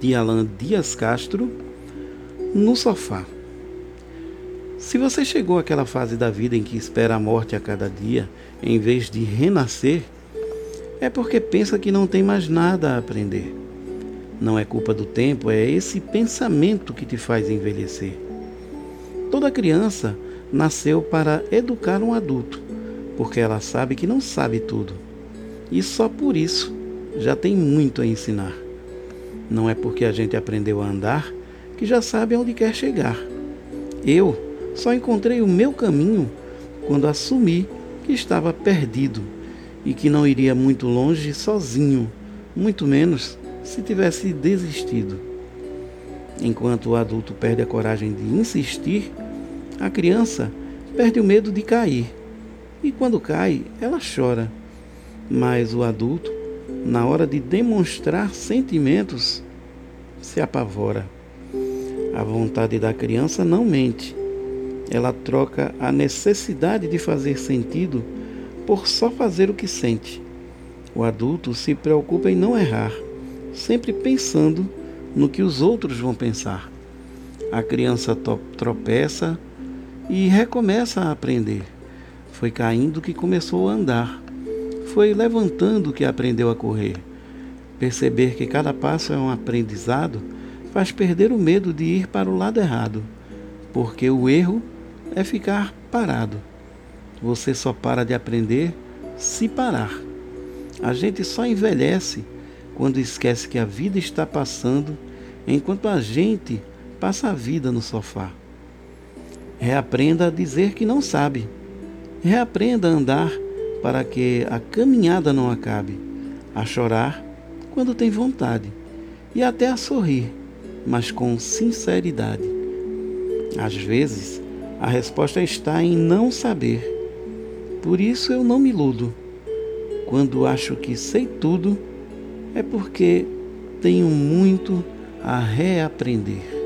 de Alan Dias Castro, no sofá. Se você chegou àquela fase da vida em que espera a morte a cada dia, em vez de renascer, é porque pensa que não tem mais nada a aprender. Não é culpa do tempo, é esse pensamento que te faz envelhecer. Toda criança nasceu para educar um adulto, porque ela sabe que não sabe tudo. E só por isso já tem muito a ensinar. Não é porque a gente aprendeu a andar que já sabe aonde quer chegar. Eu só encontrei o meu caminho quando assumi que estava perdido e que não iria muito longe sozinho, muito menos se tivesse desistido. Enquanto o adulto perde a coragem de insistir, a criança perde o medo de cair. E quando cai, ela chora. Mas o adulto na hora de demonstrar sentimentos, se apavora. A vontade da criança não mente. Ela troca a necessidade de fazer sentido por só fazer o que sente. O adulto se preocupa em não errar, sempre pensando no que os outros vão pensar. A criança tropeça e recomeça a aprender. Foi caindo que começou a andar foi levantando que aprendeu a correr. Perceber que cada passo é um aprendizado faz perder o medo de ir para o lado errado, porque o erro é ficar parado. Você só para de aprender se parar. A gente só envelhece quando esquece que a vida está passando enquanto a gente passa a vida no sofá. Reaprenda a dizer que não sabe. Reaprenda a andar para que a caminhada não acabe, a chorar quando tem vontade e até a sorrir, mas com sinceridade. Às vezes, a resposta está em não saber. Por isso eu não me iludo. Quando acho que sei tudo, é porque tenho muito a reaprender.